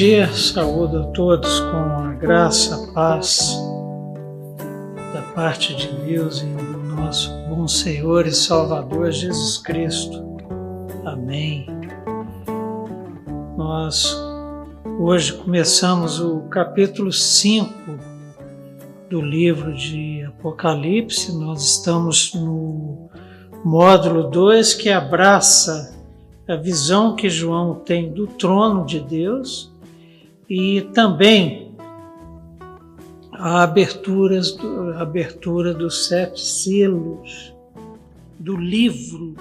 Dia, saúdo a todos com a graça, a paz da parte de Deus e do nosso bom Senhor e Salvador Jesus Cristo. Amém. Nós hoje começamos o capítulo 5 do livro de Apocalipse. Nós estamos no módulo 2 que abraça a visão que João tem do trono de Deus e também a, aberturas do, a abertura dos sete selos do livro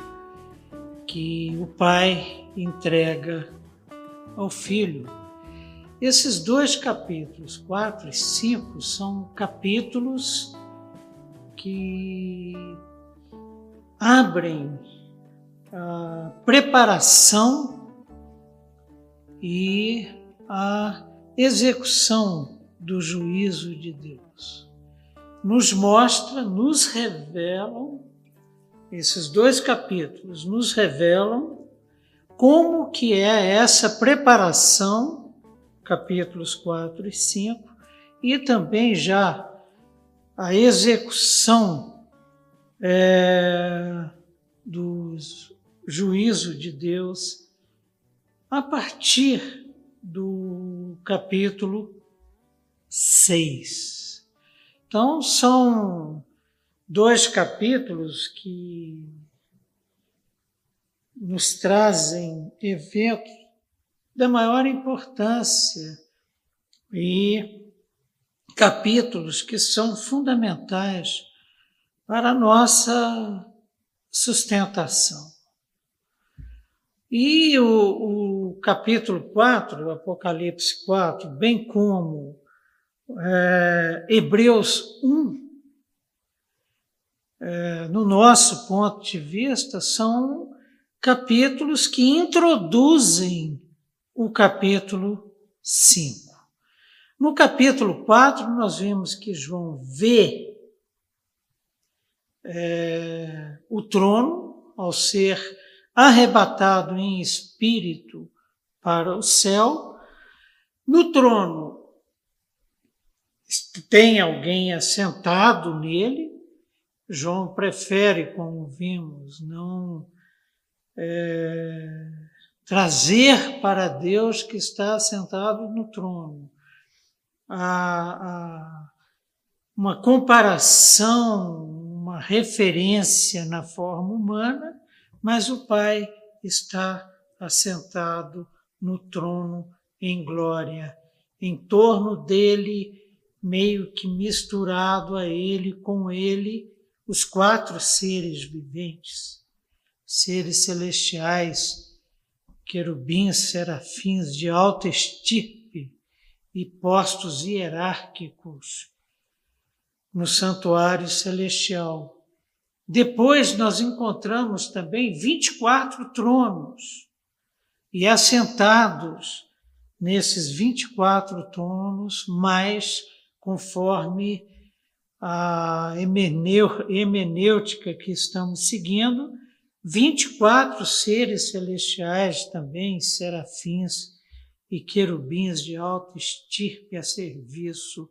que o Pai entrega ao Filho. Esses dois capítulos, 4 e 5, são capítulos que abrem a preparação e a execução do juízo de Deus. Nos mostra, nos revelam, esses dois capítulos nos revelam como que é essa preparação, capítulos 4 e 5, e também já a execução é, dos juízo de Deus a partir do capítulo 6. Então, são dois capítulos que nos trazem eventos da maior importância e capítulos que são fundamentais para a nossa sustentação. E o, o capítulo 4, o Apocalipse 4, bem como é, Hebreus 1, é, no nosso ponto de vista, são capítulos que introduzem o capítulo 5. No capítulo 4, nós vimos que João vê é, o trono ao ser arrebatado em espírito para o céu. No trono tem alguém assentado nele. João prefere, como vimos, não é, trazer para Deus que está assentado no trono a, a, uma comparação, uma referência na forma humana mas o Pai está assentado no trono em glória. Em torno dele, meio que misturado a ele, com ele, os quatro seres viventes, seres celestiais, querubins, serafins de alta estirpe e postos hierárquicos no santuário celestial. Depois nós encontramos também 24 tronos, e assentados nesses 24 tronos, mais conforme a hemenêutica que estamos seguindo, 24 seres celestiais também, serafins e querubins de alto estirpe a serviço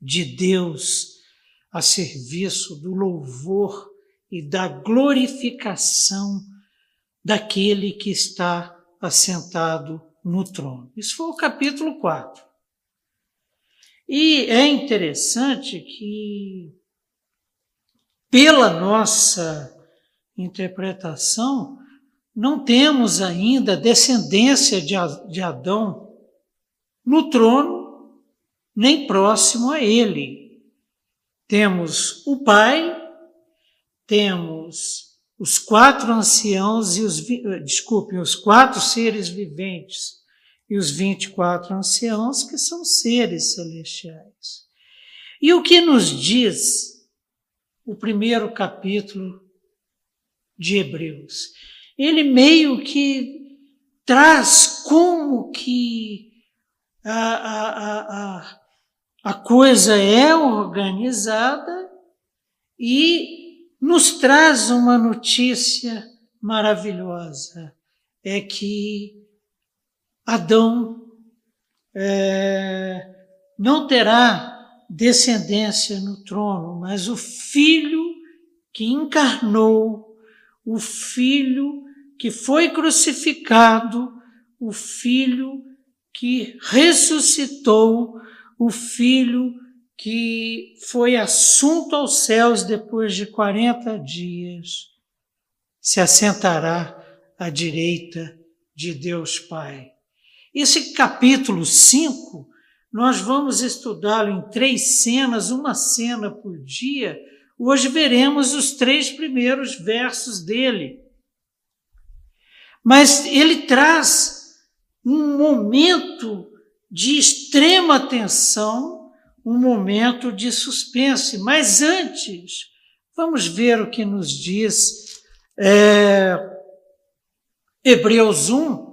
de Deus, a serviço do louvor e da glorificação daquele que está assentado no trono. Isso foi o capítulo 4. E é interessante que, pela nossa interpretação, não temos ainda descendência de Adão no trono, nem próximo a ele. Temos o pai temos os quatro anciãos e os, desculpem, os quatro seres viventes e os 24 anciãos, que são seres celestiais. E o que nos diz o primeiro capítulo de Hebreus? Ele meio que traz como que a, a, a, a coisa é organizada e nos traz uma notícia maravilhosa: é que Adão é, não terá descendência no trono, mas o Filho que encarnou, o Filho que foi crucificado, o Filho que ressuscitou, o Filho que foi assunto aos céus depois de 40 dias, se assentará à direita de Deus Pai. Esse capítulo 5, nós vamos estudá-lo em três cenas, uma cena por dia. Hoje veremos os três primeiros versos dele. Mas ele traz um momento de extrema tensão, um momento de suspense. Mas antes, vamos ver o que nos diz é, Hebreus 1,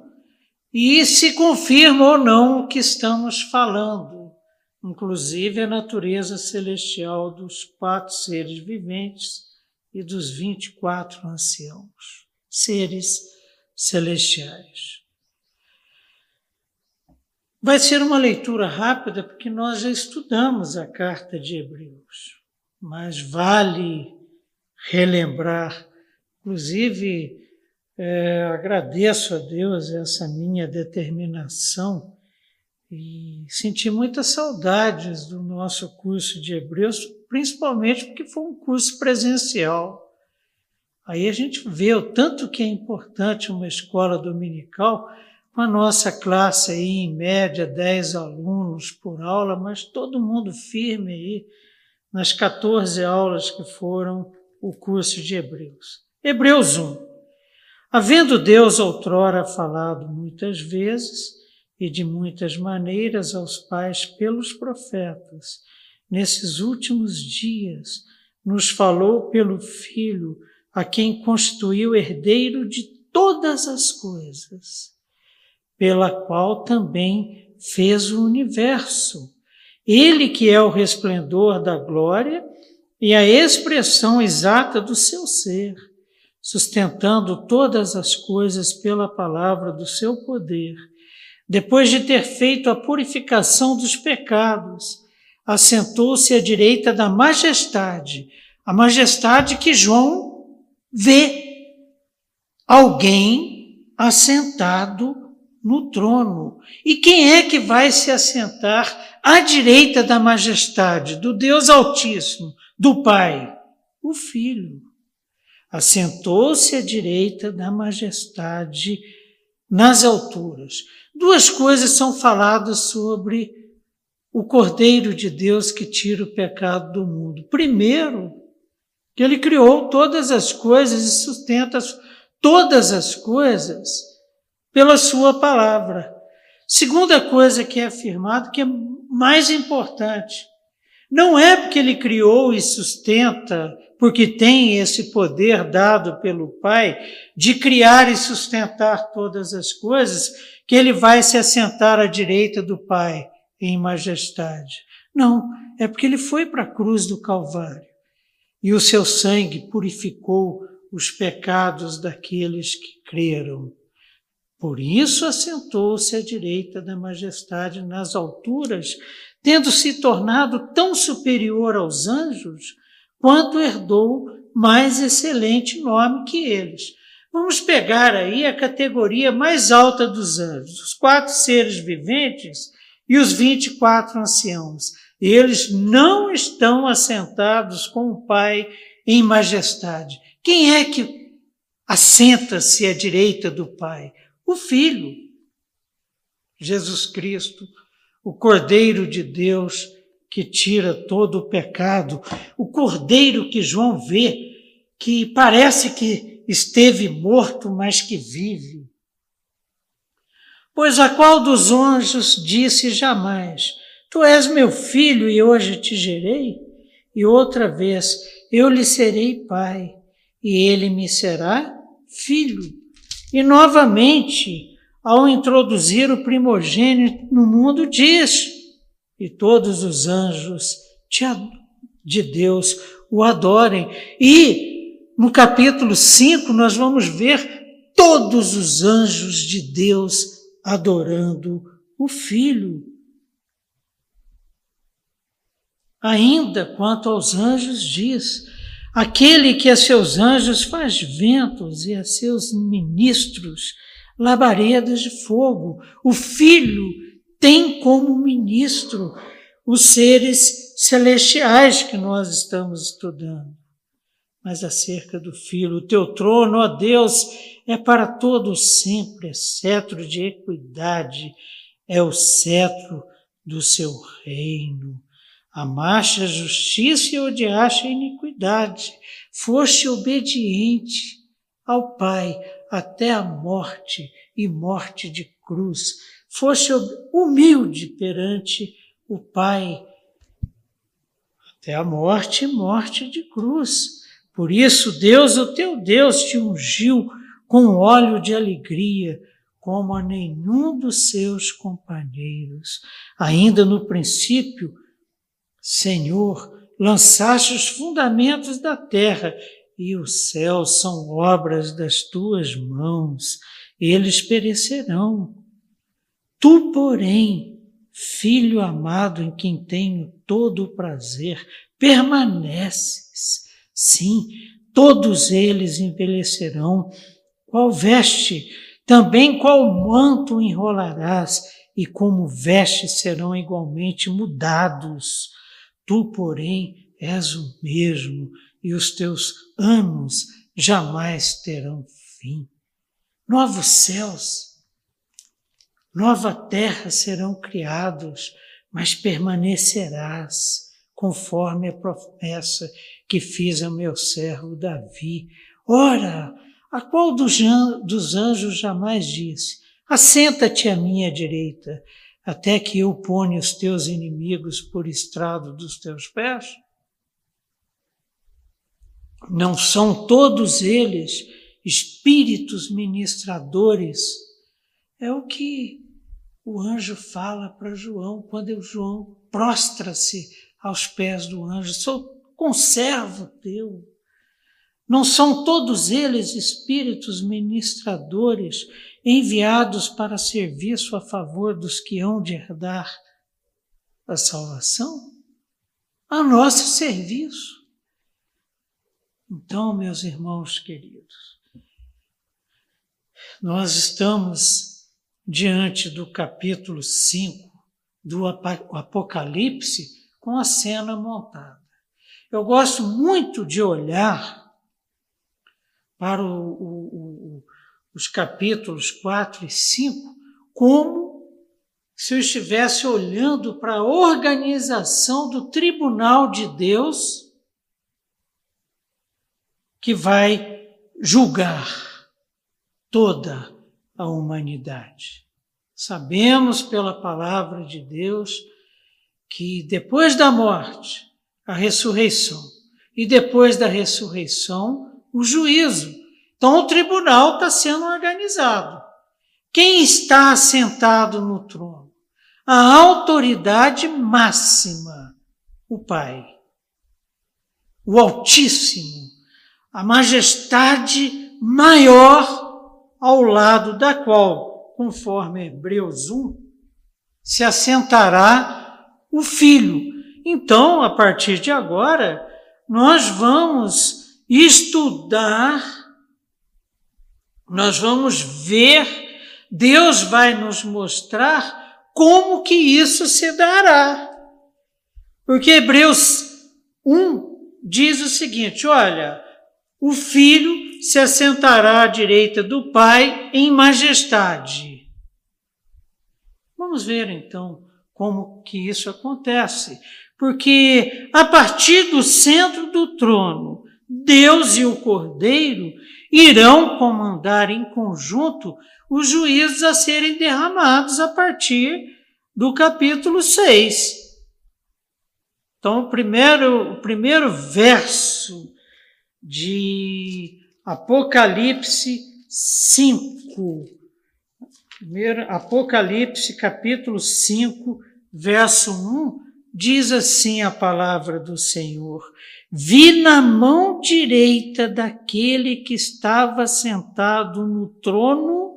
e se confirma ou não o que estamos falando, inclusive a natureza celestial dos quatro seres viventes e dos 24 anciãos, seres celestiais. Vai ser uma leitura rápida porque nós já estudamos a carta de Hebreus, mas vale relembrar, inclusive é, agradeço a Deus essa minha determinação e senti muitas saudades do nosso curso de Hebreus, principalmente porque foi um curso presencial. Aí a gente vê o tanto que é importante uma escola dominical, com a nossa classe aí em média 10 alunos por aula, mas todo mundo firme aí nas 14 aulas que foram o curso de Hebreus. Hebreus 1. Havendo Deus outrora falado muitas vezes e de muitas maneiras aos pais pelos profetas, nesses últimos dias nos falou pelo Filho, a quem constituiu herdeiro de todas as coisas, pela qual também fez o universo. Ele que é o resplendor da glória e a expressão exata do seu ser sustentando todas as coisas pela palavra do seu poder, depois de ter feito a purificação dos pecados, assentou-se à direita da majestade, a majestade que João vê. Alguém assentado no trono. E quem é que vai se assentar à direita da majestade, do Deus Altíssimo, do Pai? O Filho assentou-se à direita da majestade nas alturas. Duas coisas são faladas sobre o Cordeiro de Deus que tira o pecado do mundo. Primeiro, que ele criou todas as coisas e sustenta todas as coisas pela sua palavra. Segunda coisa que é afirmado, que é mais importante, não é porque ele criou e sustenta porque tem esse poder dado pelo Pai de criar e sustentar todas as coisas, que ele vai se assentar à direita do Pai em majestade. Não, é porque ele foi para a cruz do Calvário e o seu sangue purificou os pecados daqueles que creram. Por isso assentou-se à direita da majestade nas alturas, tendo se tornado tão superior aos anjos, quanto herdou mais excelente nome que eles. Vamos pegar aí a categoria mais alta dos anjos, os quatro seres viventes e os 24 anciãos. Eles não estão assentados com o Pai em majestade. Quem é que assenta-se à direita do Pai? O Filho, Jesus Cristo, o Cordeiro de Deus, que tira todo o pecado, o cordeiro que João vê, que parece que esteve morto, mas que vive. Pois a qual dos anjos disse jamais: Tu és meu filho e hoje te gerei? E outra vez: Eu lhe serei pai e ele me será filho. E novamente, ao introduzir o primogênito no mundo, diz: E todos os anjos de Deus o adorem. E no capítulo 5 nós vamos ver todos os anjos de Deus adorando o Filho. Ainda quanto aos anjos, diz: aquele que a seus anjos faz ventos e a seus ministros labaredas de fogo. O Filho tem como ministro os seres celestiais que nós estamos estudando. Mas acerca do Filho, o teu trono, ó Deus, é para todo sempre, é cetro de equidade, é o cetro do seu reino. Amaste a justiça e odiaste a iniquidade. Foste obediente ao Pai até a morte e morte de cruz. Foste humilde perante o Pai até a morte e morte de cruz. Por isso, Deus, o teu Deus, te ungiu com óleo de alegria, como a nenhum dos seus companheiros. Ainda no princípio, Senhor, lançaste os fundamentos da terra e os céus são obras das tuas mãos, eles perecerão. Tu, porém, filho amado em quem tenho todo o prazer, permaneces. Sim, todos eles envelhecerão. Qual veste, também qual manto enrolarás, e como vestes serão igualmente mudados. Tu, porém, és o mesmo e os teus anos jamais terão fim. Novos céus, nova terra serão criados, mas permanecerás conforme a promessa que fiz ao meu servo Davi. Ora, a qual dos anjos jamais disse: Assenta-te à minha direita, até que eu ponha os teus inimigos por estrado dos teus pés? Não são todos eles espíritos ministradores. É o que o anjo fala para João quando João prostra-se aos pés do anjo. Sou conservo teu. Não são todos eles espíritos ministradores enviados para serviço a favor dos que hão de herdar a salvação? A nosso serviço. Então, meus irmãos queridos, nós estamos diante do capítulo 5 do Apocalipse com a cena montada. Eu gosto muito de olhar para o, o, o, os capítulos 4 e 5 como se eu estivesse olhando para a organização do tribunal de Deus que vai julgar toda a humanidade. Sabemos pela palavra de Deus que depois da morte, a ressurreição, e depois da ressurreição, o juízo. Então o tribunal está sendo organizado. Quem está assentado no trono? A autoridade máxima, o Pai. O Altíssimo, a majestade maior ao lado da qual, conforme Hebreus 1, se assentará o Filho. Então, a partir de agora, nós vamos estudar, nós vamos ver, Deus vai nos mostrar como que isso se dará. Porque Hebreus 1 diz o seguinte: olha, o filho se assentará à direita do pai em majestade. Vamos ver então como que isso acontece. Porque a partir do centro do trono, Deus e o Cordeiro irão comandar em conjunto os juízos a serem derramados a partir do capítulo 6. Então, o primeiro, o primeiro verso de Apocalipse 5. Primeiro, Apocalipse capítulo 5, verso 1, diz assim a palavra do Senhor: Vi na mão direita daquele que estava sentado no trono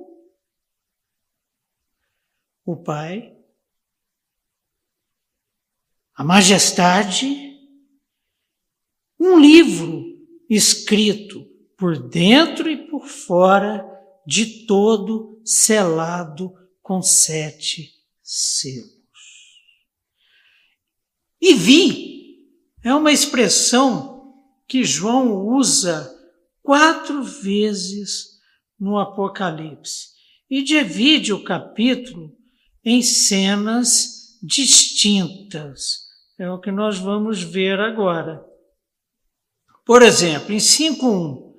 o Pai a majestade, um livro escrito por dentro e por fora, de todo selado com sete selos. E vi é uma expressão que João usa quatro vezes no Apocalipse e divide o capítulo em cenas distintas. É o que nós vamos ver agora. Por exemplo, em 5.1,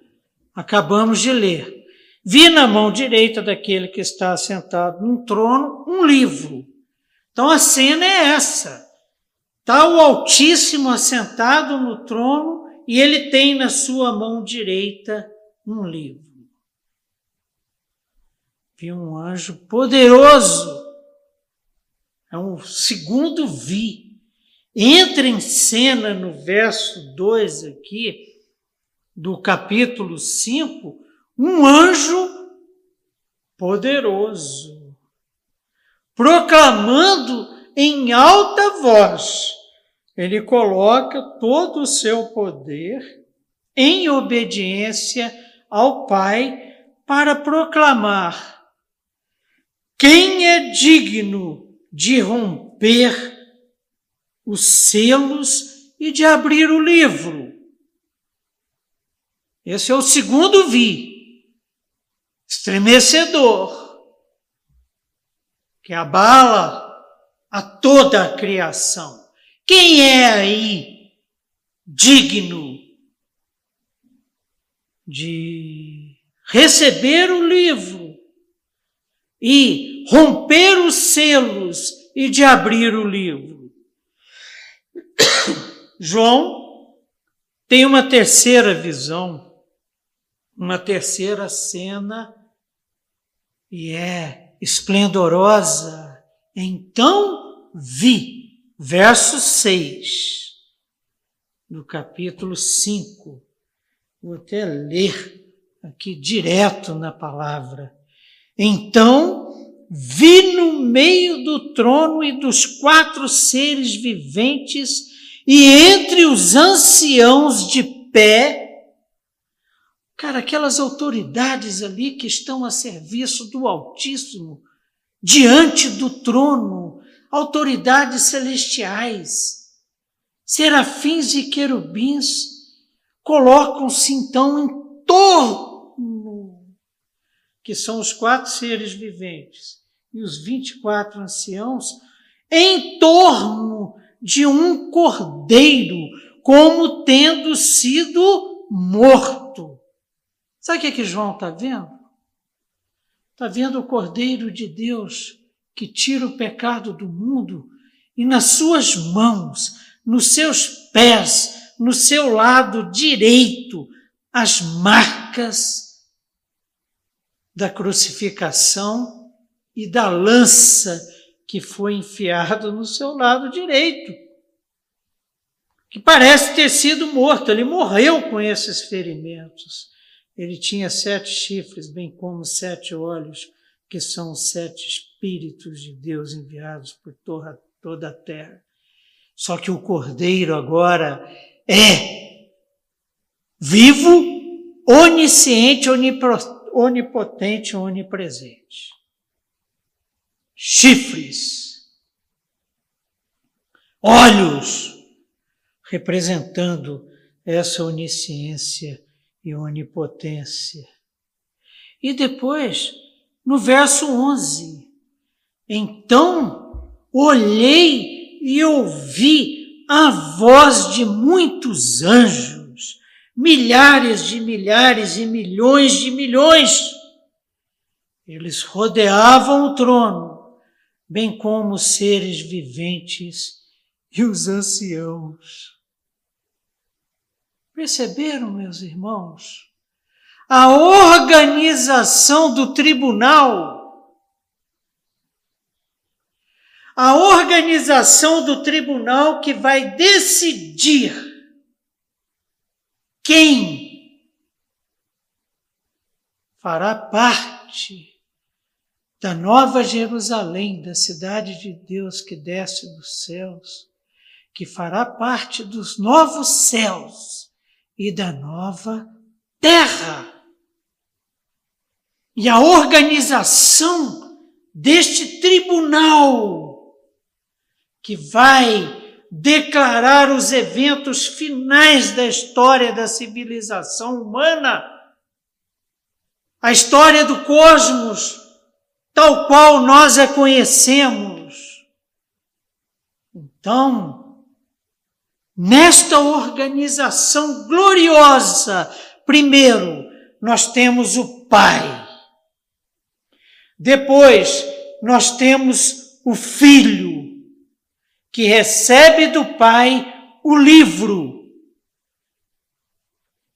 acabamos de ler. Vi na mão direita daquele que está sentado num trono um livro. Então a cena é essa. Está o Altíssimo assentado no trono e ele tem na sua mão direita um livro. Vi um anjo poderoso. É um segundo vi. Entra em cena no verso 2 aqui, do capítulo 5, um anjo poderoso, proclamando em alta voz, ele coloca todo o seu poder em obediência ao Pai para proclamar quem é digno de romper os selos e de abrir o livro. Esse é o segundo vi, estremecedor, que abala a toda a criação. Quem é aí digno de receber o livro e romper os selos e de abrir o livro? João tem uma terceira visão uma terceira cena e é esplendorosa. Então vi, verso 6 do capítulo 5. Vou até ler aqui direto na palavra. Então vi no meio do trono e dos quatro seres viventes e entre os anciãos de pé Cara, aquelas autoridades ali que estão a serviço do Altíssimo, diante do trono, autoridades celestiais, serafins e querubins, colocam-se então em torno, que são os quatro seres viventes e os 24 anciãos, em torno de um cordeiro, como tendo sido morto. Sabe o que, é que João está vendo? Está vendo o Cordeiro de Deus que tira o pecado do mundo e nas suas mãos, nos seus pés, no seu lado direito, as marcas da crucificação e da lança que foi enfiado no seu lado direito, que parece ter sido morto. Ele morreu com esses ferimentos. Ele tinha sete chifres, bem como sete olhos, que são os sete espíritos de Deus enviados por toda a terra. Só que o cordeiro agora é vivo, onisciente, onipotente, onipresente. Chifres, olhos, representando essa onisciência e onipotência. E depois, no verso 11, então olhei e ouvi a voz de muitos anjos, milhares de milhares e milhões de milhões. Eles rodeavam o trono, bem como os seres viventes e os anciãos. Perceberam, meus irmãos? A organização do tribunal. A organização do tribunal que vai decidir quem fará parte da nova Jerusalém, da cidade de Deus que desce dos céus que fará parte dos novos céus e da nova terra. E a organização deste tribunal que vai declarar os eventos finais da história da civilização humana, a história do cosmos, tal qual nós a conhecemos. Então, nesta organização gloriosa, primeiro, nós temos o Pai. Depois, nós temos o Filho que recebe do Pai o livro.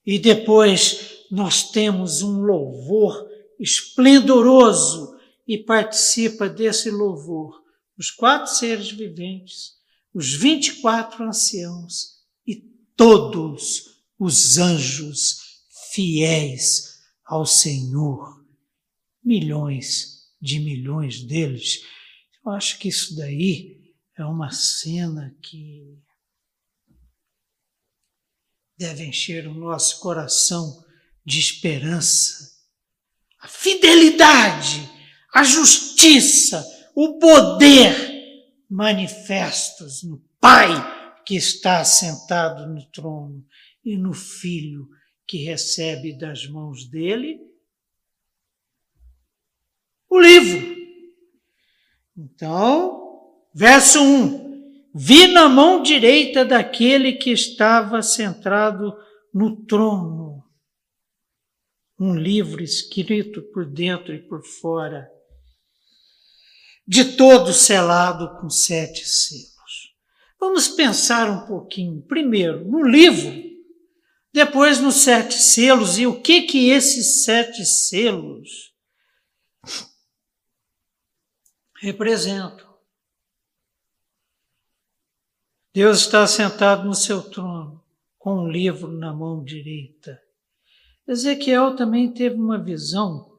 E depois nós temos um louvor esplendoroso e participa desse louvor os quatro seres viventes, os 24 anciãos e todos os anjos fiéis ao Senhor. Milhões de milhões deles. Eu acho que isso daí é uma cena que deve encher o nosso coração de esperança. A fidelidade, a justiça, o poder manifestos no Pai que está sentado no trono e no Filho que recebe das mãos dele o livro. Então, Verso 1: Vi na mão direita daquele que estava centrado no trono. Um livro escrito por dentro e por fora, de todo selado com sete selos. Vamos pensar um pouquinho, primeiro, no livro, depois nos sete selos. E o que que esses sete selos representam. Deus está sentado no seu trono, com um livro na mão direita. Ezequiel também teve uma visão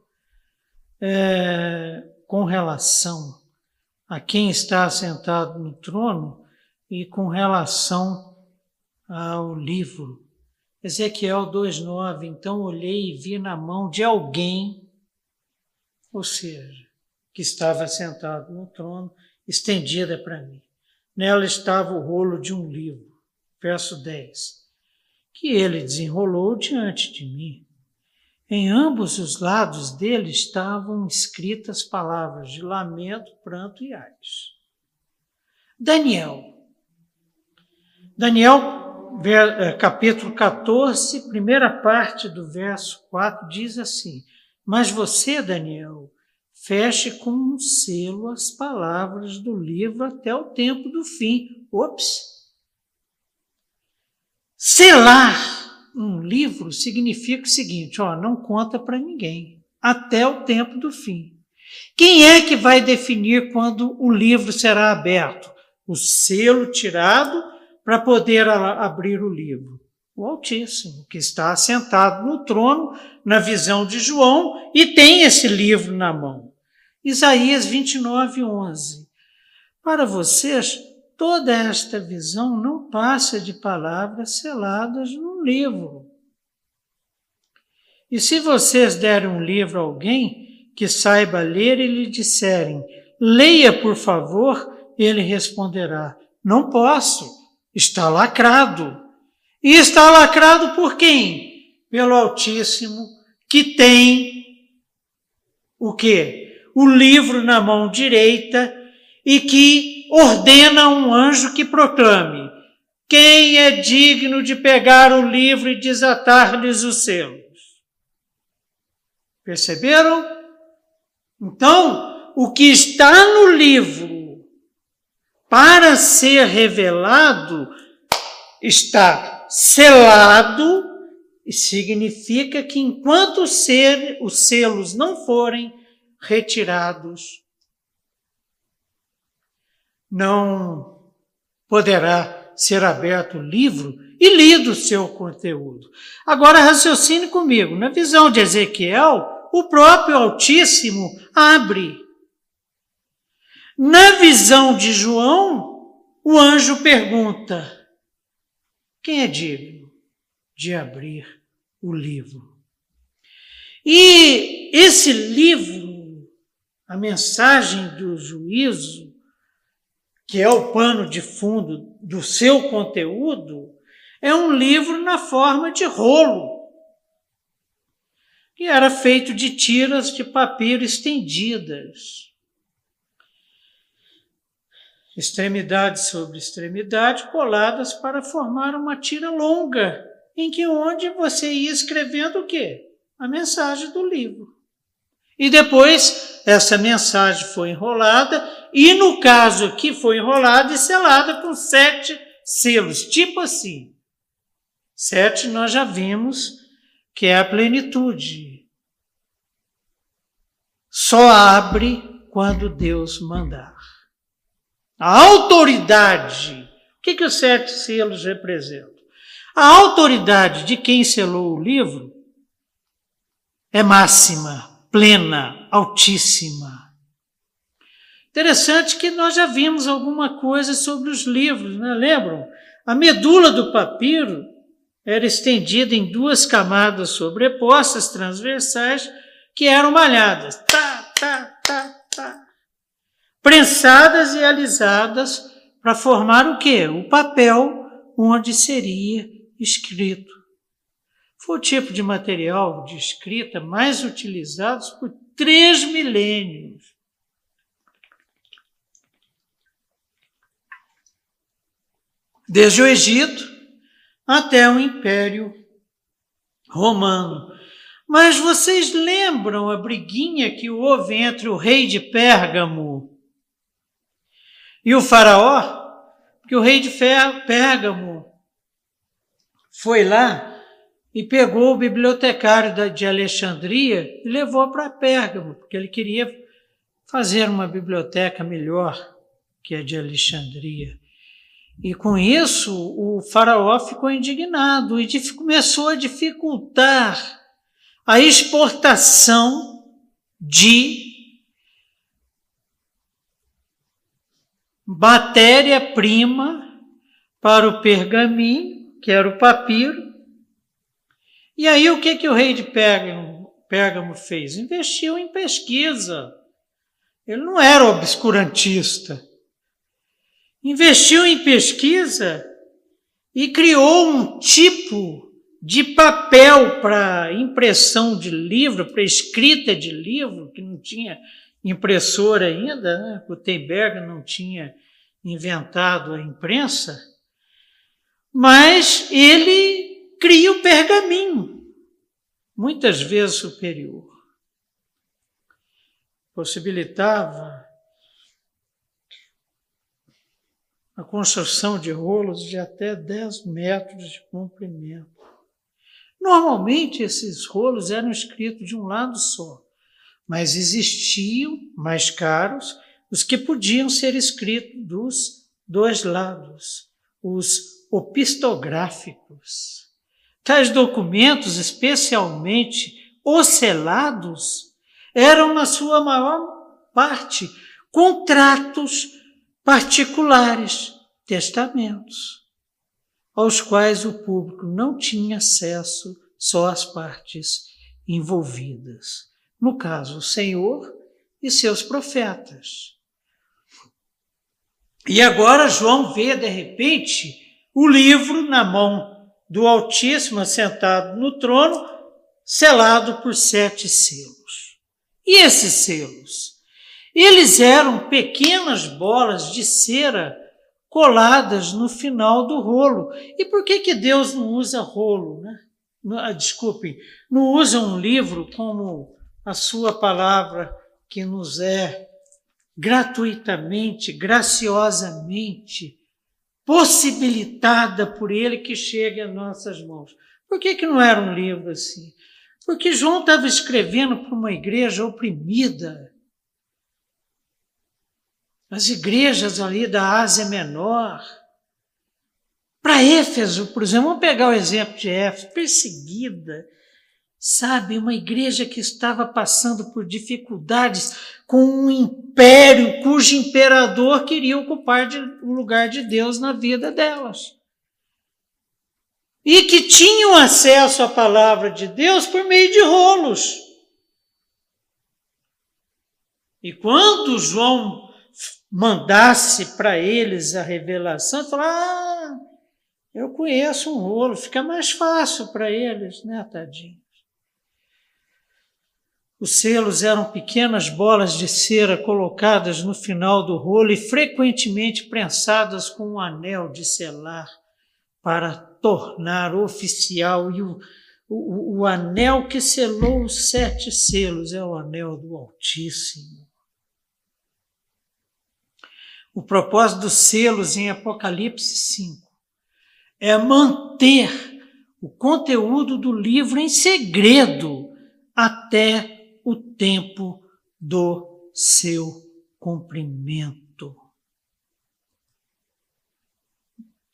é, com relação a quem está sentado no trono e com relação ao livro. Ezequiel 2,9: Então olhei e vi na mão de alguém, ou seja, que estava sentado no trono, estendida para mim. Nela estava o rolo de um livro, verso 10, que ele desenrolou diante de mim. Em ambos os lados dele estavam escritas palavras de lamento, pranto e ais. Daniel. Daniel, eh, capítulo 14, primeira parte do verso 4, diz assim: Mas você, Daniel, feche com um selo as palavras do livro até o tempo do fim. Ops! Selar um livro significa o seguinte: ó, não conta para ninguém, até o tempo do fim. Quem é que vai definir quando o livro será aberto? O selo tirado para poder abrir o livro. O Altíssimo, que está assentado no trono, na visão de João, e tem esse livro na mão. Isaías 29, 11. Para vocês, toda esta visão não passa de palavras seladas num livro. E se vocês derem um livro a alguém que saiba ler e lhe disserem, leia por favor, ele responderá, não posso, está lacrado. E está lacrado por quem? Pelo Altíssimo, que tem o quê? O livro na mão direita e que ordena um anjo que proclame: Quem é digno de pegar o livro e desatar-lhes os selos? Perceberam? Então, o que está no livro para ser revelado está selado e significa que enquanto os selos não forem retirados. Não poderá ser aberto o livro e lido seu conteúdo. Agora raciocine comigo. Na visão de Ezequiel, o próprio Altíssimo abre. Na visão de João, o anjo pergunta: quem é digno de abrir o livro? E esse livro, a mensagem do juízo, que é o pano de fundo do seu conteúdo, é um livro na forma de rolo, que era feito de tiras de papiro estendidas extremidade sobre extremidade, coladas para formar uma tira longa, em que onde você ia escrevendo o quê? A mensagem do livro. E depois essa mensagem foi enrolada, e no caso aqui foi enrolada e selada com sete selos, tipo assim. Sete nós já vimos que é a plenitude. Só abre quando Deus mandar. A autoridade. O que, que os sete selos representam? A autoridade de quem selou o livro é máxima, plena, altíssima. Interessante que nós já vimos alguma coisa sobre os livros, né? lembram? A medula do papiro era estendida em duas camadas sobrepostas, transversais, que eram malhadas. Tá, tá, tá, tá prensadas e alisadas para formar o quê? O papel onde seria escrito. Foi o tipo de material de escrita mais utilizado por três milênios. Desde o Egito até o Império Romano. Mas vocês lembram a briguinha que houve entre o rei de Pérgamo e o faraó, que o rei de Pérgamo foi lá e pegou o bibliotecário de Alexandria e levou para Pérgamo, porque ele queria fazer uma biblioteca melhor que a de Alexandria. E com isso, o faraó ficou indignado e começou a dificultar a exportação de matéria-prima para o pergaminho, que era o papiro. E aí o que, que o rei de Pérgamo, fez? Investiu em pesquisa. Ele não era obscurantista. Investiu em pesquisa e criou um tipo de papel para impressão de livro, para escrita de livro, que não tinha impressora ainda, né? Gutenberg não tinha inventado a imprensa, mas ele cria o pergaminho, muitas vezes superior. Possibilitava a construção de rolos de até 10 metros de comprimento. Normalmente, esses rolos eram escritos de um lado só mas existiam mais caros os que podiam ser escritos dos dois lados, os opistográficos. Tais documentos, especialmente os selados, eram, na sua maior parte, contratos particulares, testamentos, aos quais o público não tinha acesso, só as partes envolvidas no caso, o Senhor e seus profetas. E agora João vê, de repente, o livro na mão do Altíssimo, sentado no trono, selado por sete selos. E esses selos? Eles eram pequenas bolas de cera coladas no final do rolo. E por que, que Deus não usa rolo? Né? Ah, desculpem, não usa um livro como a Sua palavra que nos é gratuitamente, graciosamente possibilitada por Ele que chegue às nossas mãos. Por que, que não era um livro assim? Porque João estava escrevendo para uma igreja oprimida. As igrejas ali da Ásia Menor. Para Éfeso, por exemplo, vamos pegar o exemplo de Éfeso, perseguida, Sabe, uma igreja que estava passando por dificuldades com um império cujo imperador queria ocupar de, o lugar de Deus na vida delas. E que tinham acesso à palavra de Deus por meio de rolos. E quando João mandasse para eles a revelação, falaram: Ah, eu conheço um rolo, fica mais fácil para eles, né, tadinho? Os selos eram pequenas bolas de cera colocadas no final do rolo e frequentemente prensadas com um anel de selar para tornar oficial. E o, o, o anel que selou os sete selos é o anel do Altíssimo. O propósito dos selos em Apocalipse 5 é manter o conteúdo do livro em segredo até o tempo do seu cumprimento.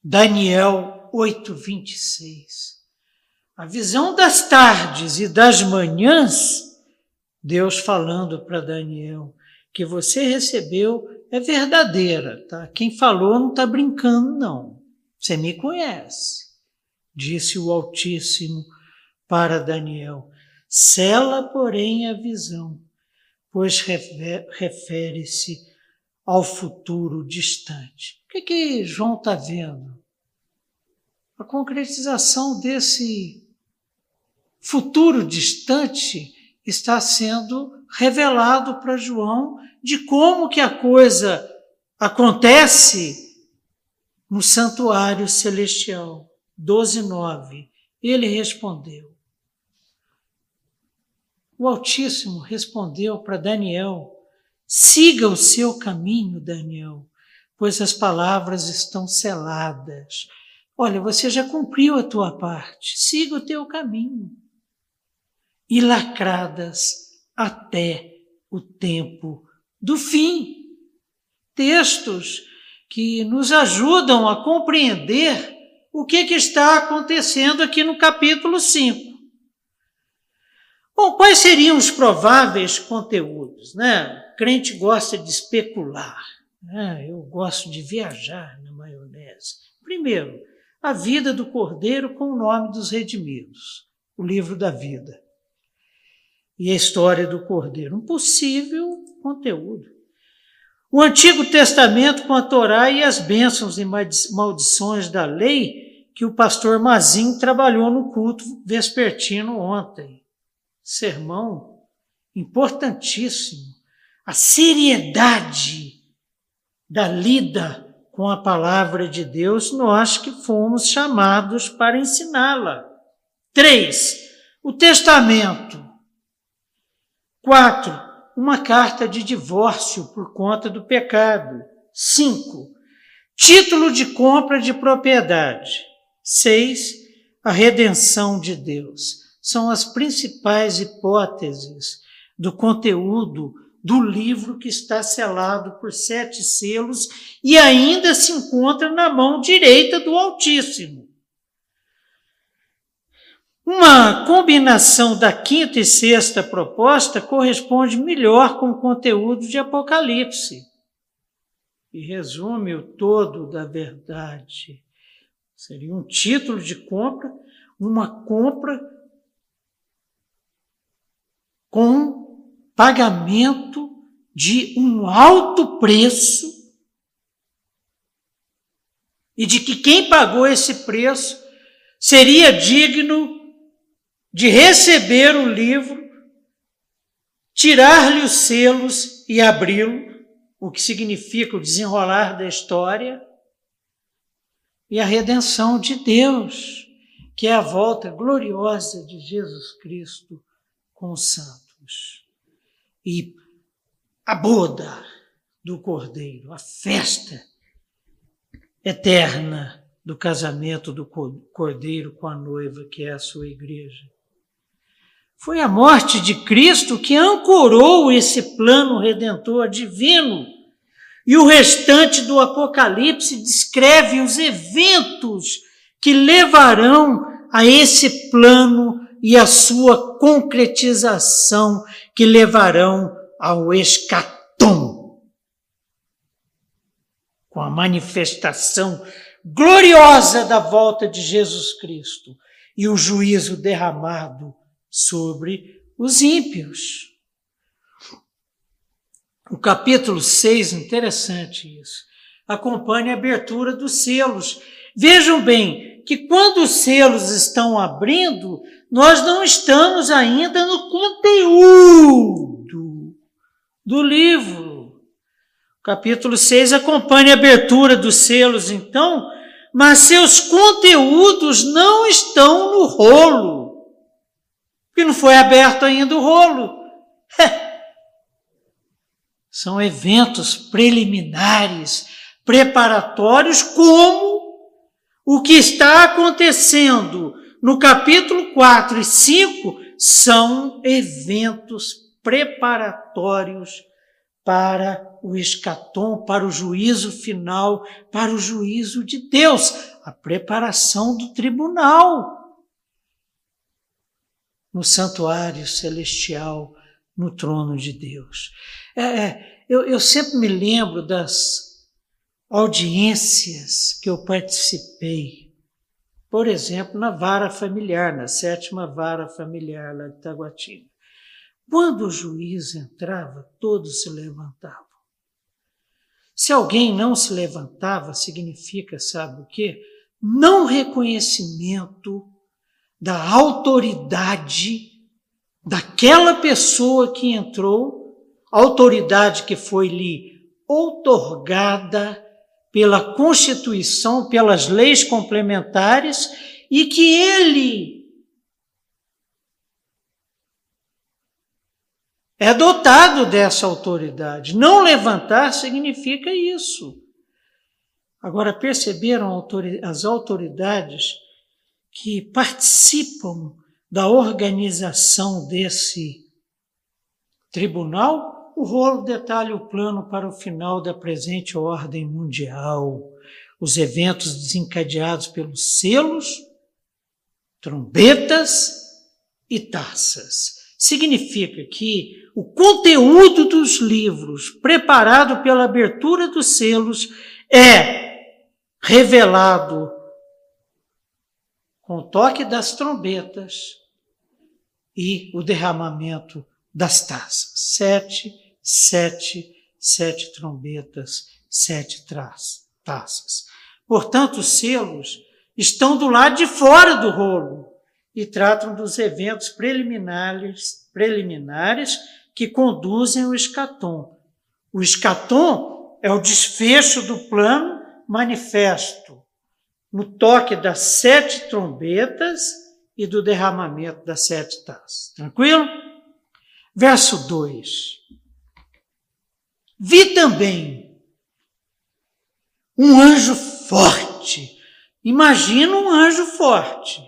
Daniel 8:26. A visão das tardes e das manhãs, Deus falando para Daniel, que você recebeu é verdadeira, tá? Quem falou não está brincando, não. Você me conhece, disse o Altíssimo para Daniel. Cela, porém, a visão, pois refere-se ao futuro distante. O que, que João está vendo? A concretização desse futuro distante está sendo revelado para João de como que a coisa acontece no santuário celestial. 12:9. Ele respondeu: o Altíssimo respondeu para Daniel: Siga o seu caminho, Daniel, pois as palavras estão seladas. Olha, você já cumpriu a tua parte, siga o teu caminho. E lacradas até o tempo do fim. Textos que nos ajudam a compreender o que, que está acontecendo aqui no capítulo 5. Bom, quais seriam os prováveis conteúdos? Né? O crente gosta de especular. Né? Eu gosto de viajar na maionese. Primeiro, a vida do Cordeiro com o nome dos redimidos, o livro da vida. E a história do Cordeiro, um possível conteúdo. O Antigo Testamento com a Torá e as bênçãos e maldições da lei que o pastor Mazin trabalhou no culto vespertino ontem sermão importantíssimo, a seriedade da lida com a palavra de Deus, nós que fomos chamados para ensiná-la. Três, o testamento. Quatro, uma carta de divórcio por conta do pecado. Cinco, título de compra de propriedade. Seis, a redenção de Deus são as principais hipóteses do conteúdo do livro que está selado por sete selos e ainda se encontra na mão direita do Altíssimo. Uma combinação da quinta e sexta proposta corresponde melhor com o conteúdo de Apocalipse e resume o todo da verdade. Seria um título de compra, uma compra com pagamento de um alto preço e de que quem pagou esse preço seria digno de receber o livro, tirar-lhe os selos e abri-lo, o que significa o desenrolar da história, e a redenção de Deus, que é a volta gloriosa de Jesus Cristo com os santos e a boda do cordeiro, a festa eterna do casamento do cordeiro com a noiva, que é a sua igreja. Foi a morte de Cristo que ancorou esse plano redentor divino. E o restante do Apocalipse descreve os eventos que levarão a esse plano e a sua concretização que levarão ao escatom. Com a manifestação gloriosa da volta de Jesus Cristo e o juízo derramado sobre os ímpios. O capítulo 6, interessante isso, acompanha a abertura dos selos. Vejam bem que quando os selos estão abrindo, nós não estamos ainda no conteúdo do livro. Capítulo 6 acompanha a abertura dos selos, então, mas seus conteúdos não estão no rolo, porque não foi aberto ainda o rolo. São eventos preliminares, preparatórios, como o que está acontecendo no capítulo 4 e 5 são eventos preparatórios para o escatom, para o juízo final, para o juízo de Deus, a preparação do tribunal no santuário celestial, no trono de Deus. É, é, eu, eu sempre me lembro das audiências que eu participei, por exemplo, na vara familiar, na sétima vara familiar lá de Taguatinga. Quando o juiz entrava, todos se levantavam. Se alguém não se levantava, significa, sabe o quê? Não reconhecimento da autoridade daquela pessoa que entrou autoridade que foi lhe outorgada pela Constituição, pelas leis complementares, e que ele é dotado dessa autoridade. Não levantar significa isso. Agora, perceberam as autoridades que participam da organização desse tribunal? O rolo detalha o plano para o final da presente ordem mundial, os eventos desencadeados pelos selos, trombetas e taças. Significa que o conteúdo dos livros, preparado pela abertura dos selos, é revelado com o toque das trombetas e o derramamento das taças. Sete sete, sete trombetas, sete taças. Portanto, os selos estão do lado de fora do rolo e tratam dos eventos preliminares, preliminares que conduzem ao escatom. O escatom é o desfecho do plano manifesto no toque das sete trombetas e do derramamento das sete taças. Tranquilo? Verso 2. Vi também um anjo forte. Imagina um anjo forte.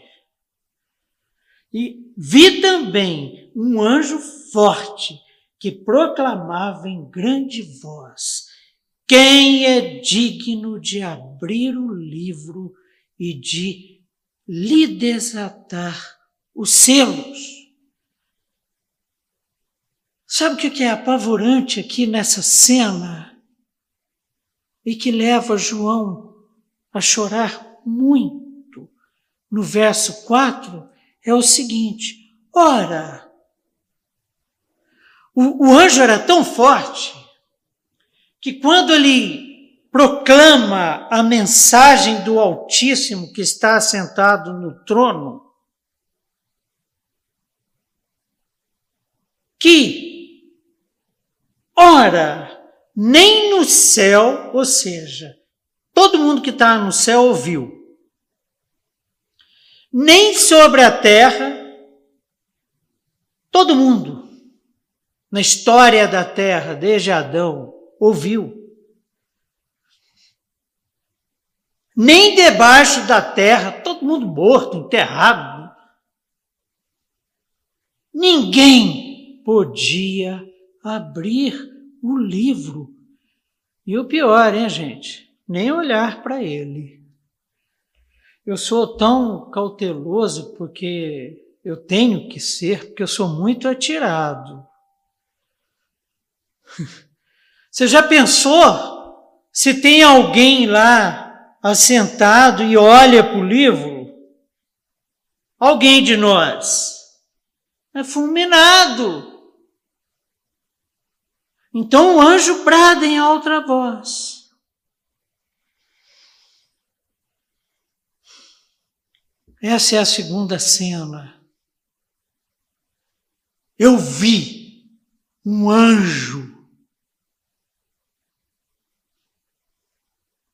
E vi também um anjo forte que proclamava em grande voz: Quem é digno de abrir o livro e de lhe desatar os selos? Sabe o que é apavorante aqui nessa cena? E que leva João a chorar muito. No verso 4 é o seguinte: ora, o, o anjo era tão forte que quando ele proclama a mensagem do Altíssimo que está assentado no trono, que Ora, nem no céu, ou seja, todo mundo que está no céu ouviu, nem sobre a terra, todo mundo na história da terra, desde Adão, ouviu. Nem debaixo da terra, todo mundo morto, enterrado. Ninguém podia abrir o livro. E o pior, hein, gente? Nem olhar para ele. Eu sou tão cauteloso porque Eu tenho que ser, porque eu sou muito atirado. Você já pensou se tem alguém lá assentado e olha para o livro? Alguém de nós é fulminado. Então o anjo brada em alta voz. Essa é a segunda cena. Eu vi um anjo.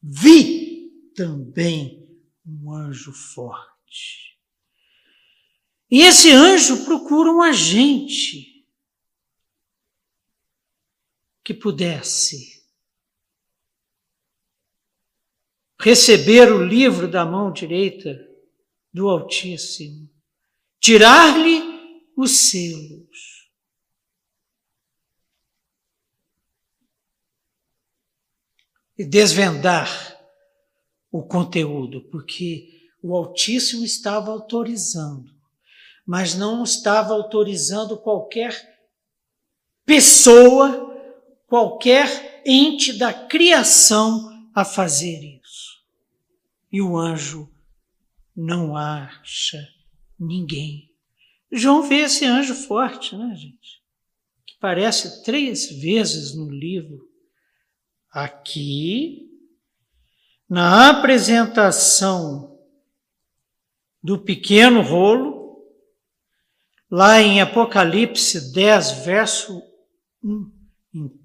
Vi também um anjo forte. E esse anjo procura um agente que pudesse receber o livro da mão direita do Altíssimo, tirar-lhe os selos. E desvendar o conteúdo, porque o Altíssimo estava autorizando, mas não estava autorizando qualquer pessoa qualquer ente da criação a fazer isso. E o anjo não acha ninguém. João vê esse anjo forte, né, gente? Que aparece três vezes no livro. Aqui, na apresentação do pequeno rolo, lá em Apocalipse 10, verso 1.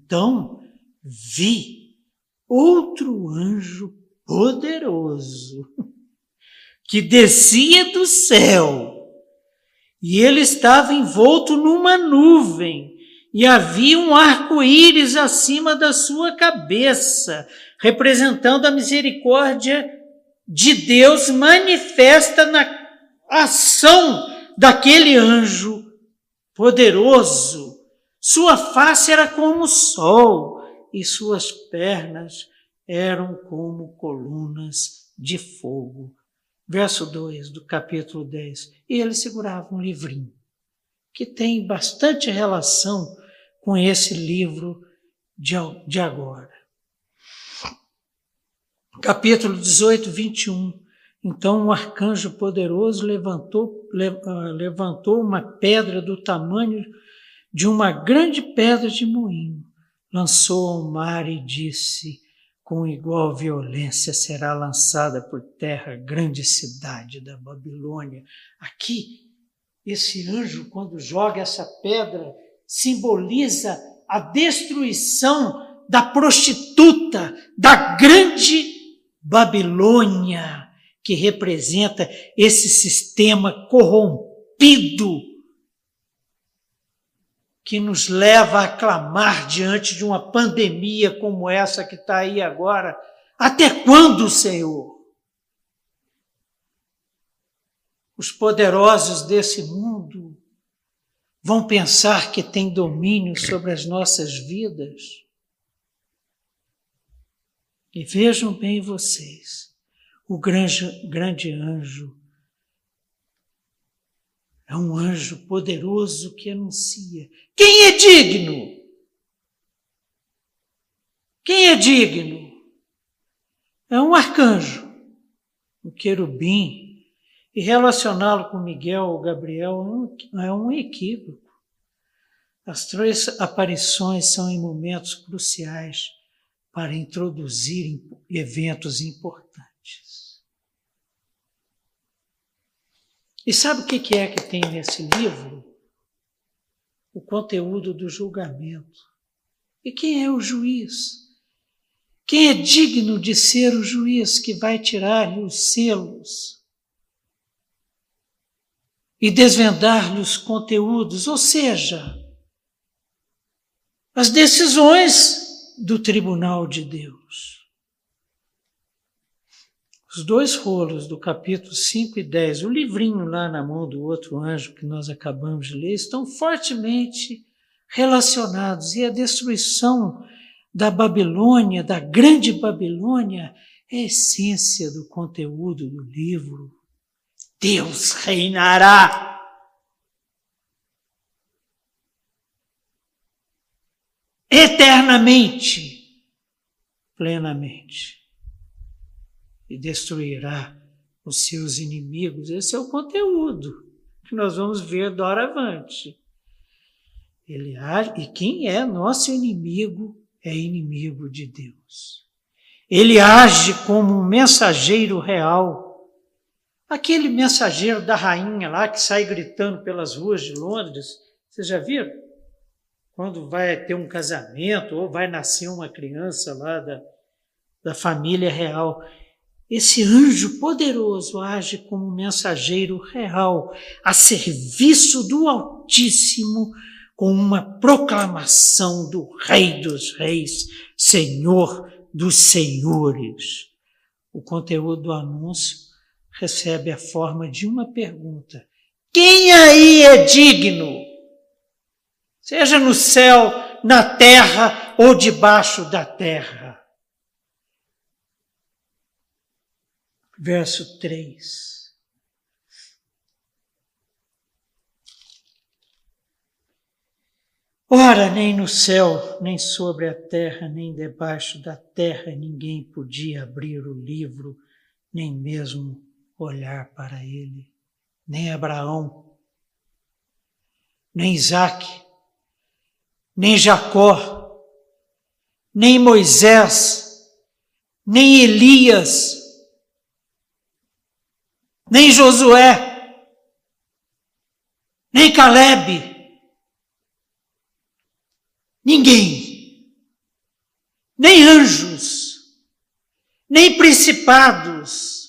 Então vi outro anjo poderoso que descia do céu e ele estava envolto numa nuvem e havia um arco-íris acima da sua cabeça, representando a misericórdia de Deus manifesta na ação daquele anjo poderoso sua face era como o sol e suas pernas eram como colunas de fogo. Verso 2 do capítulo 10. E ele segurava um livrinho que tem bastante relação com esse livro de, de agora. Capítulo 18, 21. Então um arcanjo poderoso levantou, ah, levantou uma pedra do tamanho de uma grande pedra de moinho, lançou ao mar e disse: Com igual violência será lançada por terra a grande cidade da Babilônia. Aqui, esse anjo, quando joga essa pedra, simboliza a destruição da prostituta, da grande Babilônia, que representa esse sistema corrompido que nos leva a clamar diante de uma pandemia como essa que está aí agora. Até quando, Senhor? Os poderosos desse mundo vão pensar que têm domínio sobre as nossas vidas. E vejam bem vocês, o grande, grande anjo é um anjo poderoso que anuncia. Quem é digno? Quem é digno? É um arcanjo, um querubim. E relacioná-lo com Miguel ou Gabriel é um equívoco. As três aparições são em momentos cruciais para introduzir eventos importantes. E sabe o que é que tem nesse livro? O conteúdo do julgamento. E quem é o juiz? Quem é digno de ser o juiz que vai tirar-lhe os selos e desvendar-lhe os conteúdos, ou seja, as decisões do tribunal de Deus? Os dois rolos do capítulo 5 e 10, o livrinho lá na mão do outro anjo que nós acabamos de ler, estão fortemente relacionados. E a destruição da Babilônia, da Grande Babilônia, é a essência do conteúdo do livro. Deus reinará. Eternamente, plenamente e destruirá os seus inimigos. Esse é o conteúdo que nós vamos ver doravante. Ele age, e quem é nosso inimigo é inimigo de Deus. Ele age como um mensageiro real. Aquele mensageiro da rainha lá que sai gritando pelas ruas de Londres, vocês já viram? Quando vai ter um casamento ou vai nascer uma criança lá da, da família real. Esse anjo poderoso age como mensageiro real, a serviço do Altíssimo, com uma proclamação do Rei dos Reis, Senhor dos Senhores. O conteúdo do anúncio recebe a forma de uma pergunta: Quem aí é digno? Seja no céu, na terra ou debaixo da terra. Verso 3. Ora, nem no céu, nem sobre a terra, nem debaixo da terra ninguém podia abrir o livro, nem mesmo olhar para ele. Nem Abraão, nem Isaac, nem Jacó, nem Moisés, nem Elias, nem Josué, nem Caleb, ninguém, nem anjos, nem principados,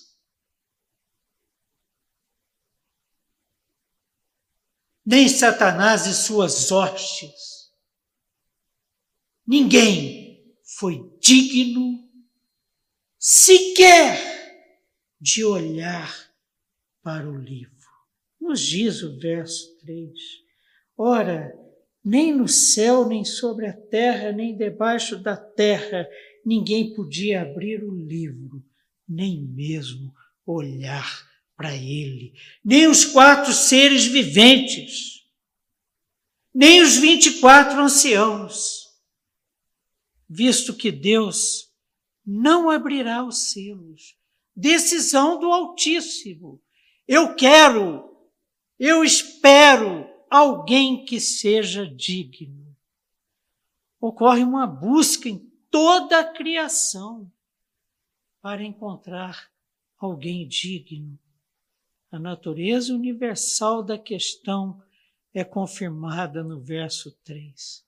nem Satanás e suas hostes, ninguém foi digno sequer de olhar para o livro. Nos diz o verso 3: Ora, nem no céu, nem sobre a terra, nem debaixo da terra, ninguém podia abrir o livro, nem mesmo olhar para ele, nem os quatro seres viventes, nem os vinte e quatro anciãos, visto que Deus não abrirá os selos. Decisão do Altíssimo eu quero, eu espero alguém que seja digno. Ocorre uma busca em toda a criação para encontrar alguém digno. A natureza universal da questão é confirmada no verso 3.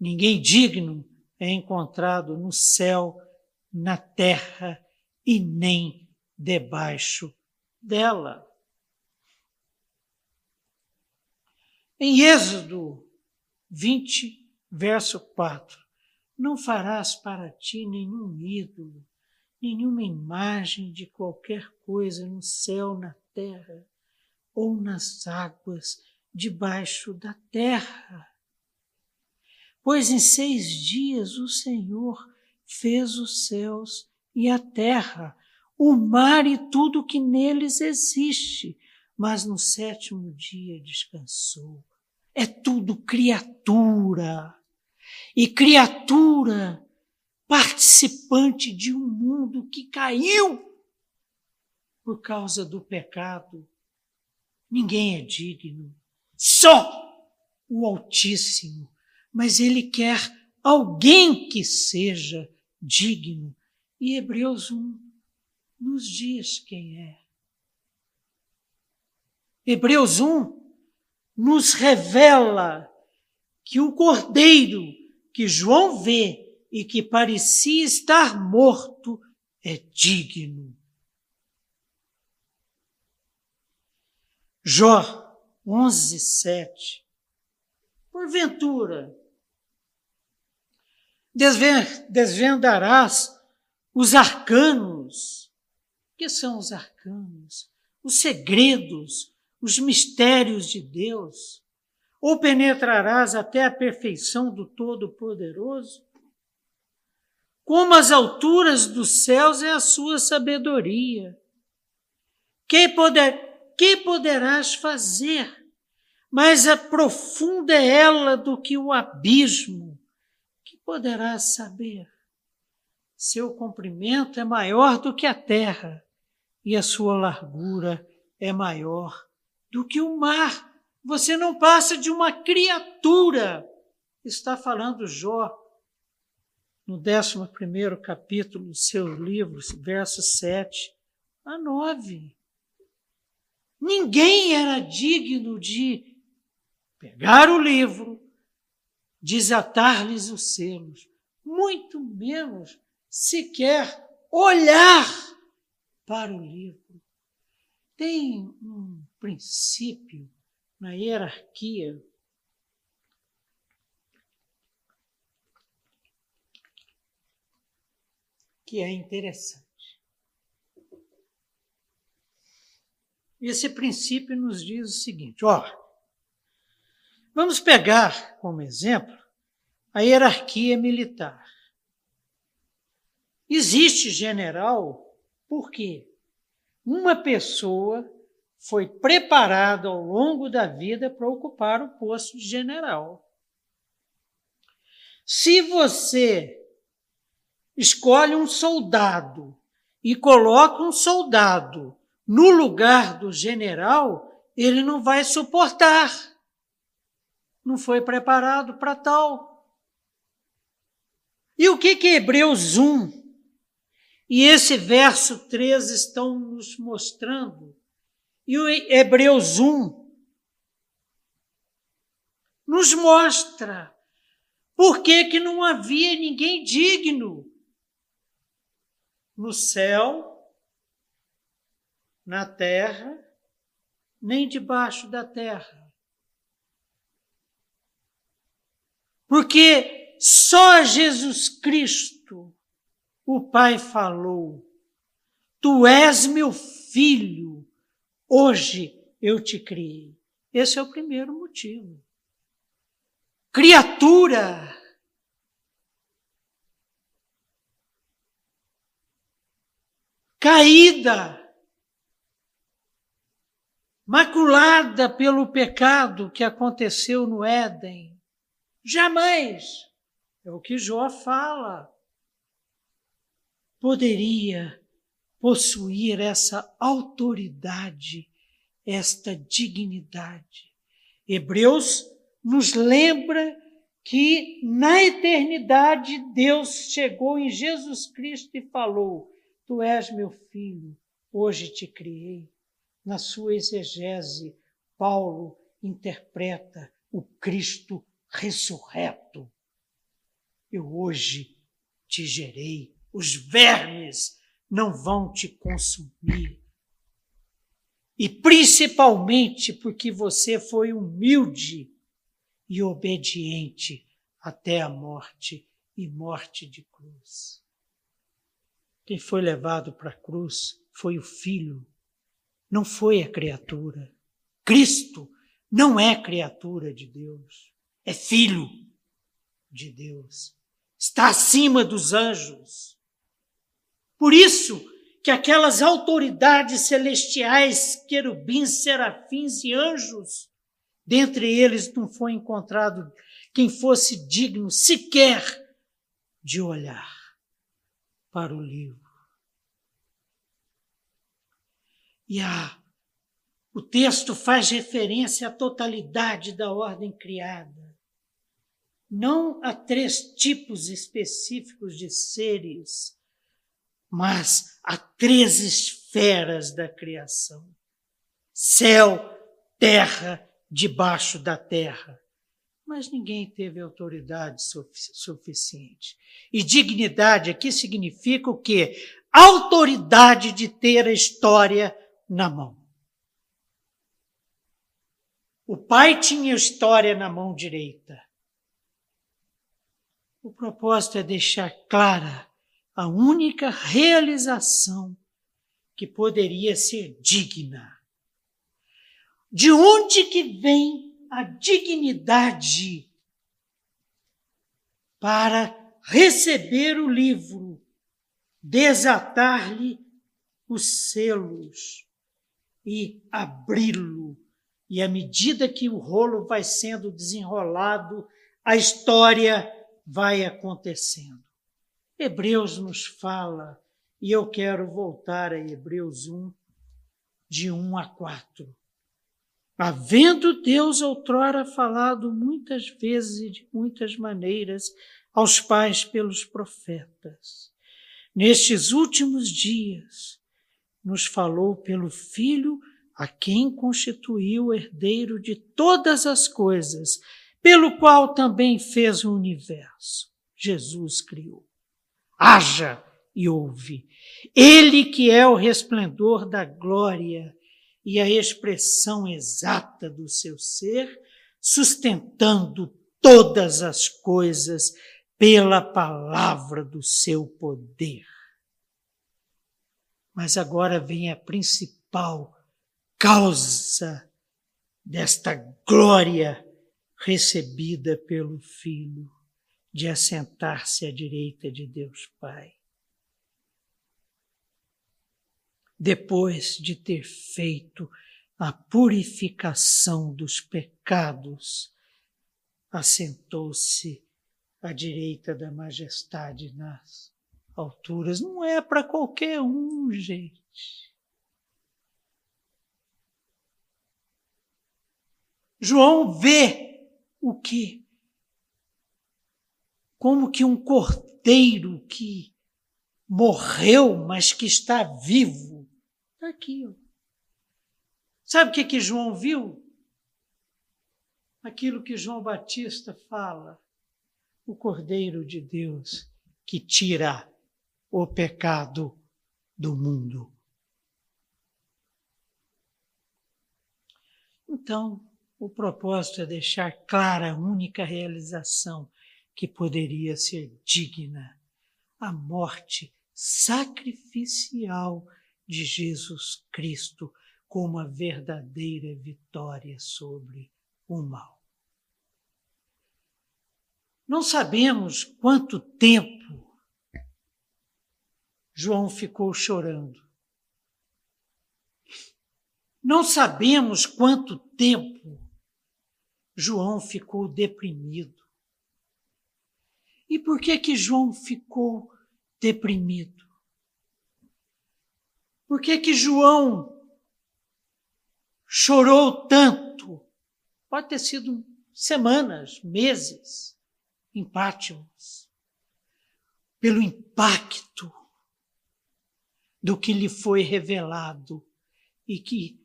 Ninguém digno é encontrado no céu, na terra e nem debaixo dela. Em Êxodo 20, verso 4, não farás para ti nenhum ídolo, nenhuma imagem de qualquer coisa no céu, na terra ou nas águas debaixo da terra. Pois em seis dias o Senhor fez os céus e a terra, o mar e tudo que neles existe, mas no sétimo dia descansou. É tudo criatura. E criatura participante de um mundo que caiu por causa do pecado. Ninguém é digno, só o Altíssimo. Mas Ele quer alguém que seja digno. E Hebreus 1 nos diz quem é. Hebreus 1 nos revela que o cordeiro que João vê e que parecia estar morto é digno. Jó 11, 7. Porventura, desvendarás os arcanos. O que são os arcanos? Os segredos os mistérios de Deus? Ou penetrarás até a perfeição do Todo-Poderoso? Como as alturas dos céus é a sua sabedoria. Que, poder, que poderás fazer? Mais a profunda é ela do que o abismo. que poderás saber? Seu comprimento é maior do que a terra e a sua largura é maior do que o mar. Você não passa de uma criatura. Está falando Jó no 11 capítulo do seu livro, versos 7 a 9. Ninguém era digno de pegar o livro, desatar-lhes os selos, muito menos sequer olhar para o livro. Tem um princípio na hierarquia que é interessante. Esse princípio nos diz o seguinte: ó, vamos pegar como exemplo a hierarquia militar. Existe general porque uma pessoa foi preparada ao longo da vida para ocupar o posto de general. Se você escolhe um soldado e coloca um soldado no lugar do general, ele não vai suportar. Não foi preparado para tal. E o que que Hebreus 1 e esse verso 3 estão nos mostrando? E o Hebreus 1 nos mostra por que, que não havia ninguém digno no céu, na terra, nem debaixo da terra. Porque só Jesus Cristo, o Pai falou: Tu és meu filho, hoje eu te criei. Esse é o primeiro motivo. Criatura caída, maculada pelo pecado que aconteceu no Éden. Jamais, é o que Jó fala, poderia possuir essa autoridade, esta dignidade. Hebreus nos lembra que na eternidade Deus chegou em Jesus Cristo e falou: Tu és meu filho, hoje te criei. Na sua exegese, Paulo interpreta o Cristo ressurreto. Eu hoje te gerei, os vermes não vão te consumir. E principalmente porque você foi humilde e obediente até a morte e morte de cruz. Quem foi levado para a cruz foi o Filho, não foi a criatura. Cristo não é criatura de Deus, é Filho de Deus. Está acima dos anjos. Por isso que aquelas autoridades celestiais, querubins, serafins e anjos, dentre eles não foi encontrado quem fosse digno sequer de olhar para o livro. E a, o texto faz referência à totalidade da ordem criada, não a três tipos específicos de seres, mas a três esferas da criação: céu, terra, debaixo da terra mas ninguém teve autoridade suficiente. E dignidade aqui significa o quê? Autoridade de ter a história na mão. O pai tinha a história na mão direita. O propósito é deixar clara a única realização que poderia ser digna. De onde que vem a dignidade para receber o livro, desatar-lhe os selos e abri-lo. E à medida que o rolo vai sendo desenrolado, a história vai acontecendo. Hebreus nos fala, e eu quero voltar a Hebreus 1, de 1 a 4. Havendo Deus outrora falado muitas vezes e de muitas maneiras aos pais pelos profetas, nestes últimos dias nos falou pelo Filho, a quem constituiu o herdeiro de todas as coisas, pelo qual também fez o universo. Jesus criou. Haja e ouve. Ele que é o resplendor da glória e a expressão exata do seu ser, sustentando todas as coisas pela palavra do seu poder. Mas agora vem a principal causa desta glória recebida pelo Filho, de assentar-se à direita de Deus Pai. depois de ter feito a purificação dos pecados, assentou-se à direita da majestade nas alturas. Não é para qualquer um, gente. João vê o que? Como que um cordeiro que morreu, mas que está vivo, Está aqui. Ó. Sabe o que, que João viu? Aquilo que João Batista fala. O Cordeiro de Deus que tira o pecado do mundo. Então, o propósito é deixar clara a única realização que poderia ser digna: a morte sacrificial de Jesus Cristo como a verdadeira vitória sobre o mal. Não sabemos quanto tempo João ficou chorando. Não sabemos quanto tempo João ficou deprimido. E por que que João ficou deprimido? Por que que João chorou tanto? Pode ter sido semanas, meses em Pátimos, pelo impacto do que lhe foi revelado e que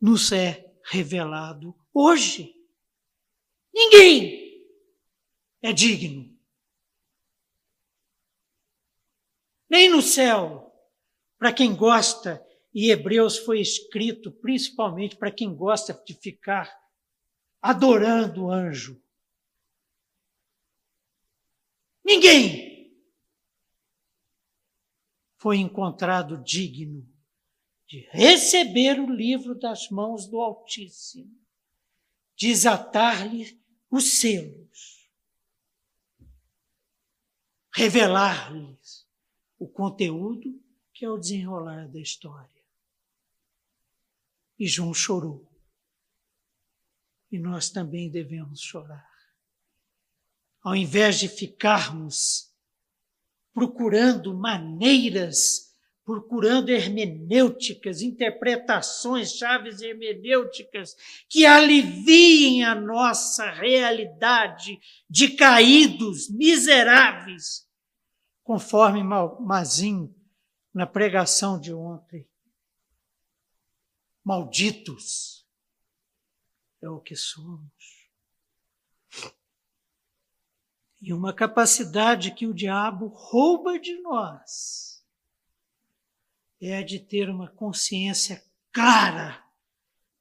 nos é revelado hoje. Ninguém é digno. Nem no céu, para quem gosta, e Hebreus foi escrito principalmente para quem gosta de ficar adorando o anjo. Ninguém foi encontrado digno de receber o livro das mãos do Altíssimo, desatar-lhe os selos, revelar-lhes o conteúdo que é o desenrolar da história. E João chorou. E nós também devemos chorar. Ao invés de ficarmos procurando maneiras, procurando hermenêuticas, interpretações, chaves hermenêuticas que aliviem a nossa realidade de caídos, miseráveis, conforme Mazinho na pregação de ontem. Malditos é o que somos. E uma capacidade que o diabo rouba de nós é a de ter uma consciência clara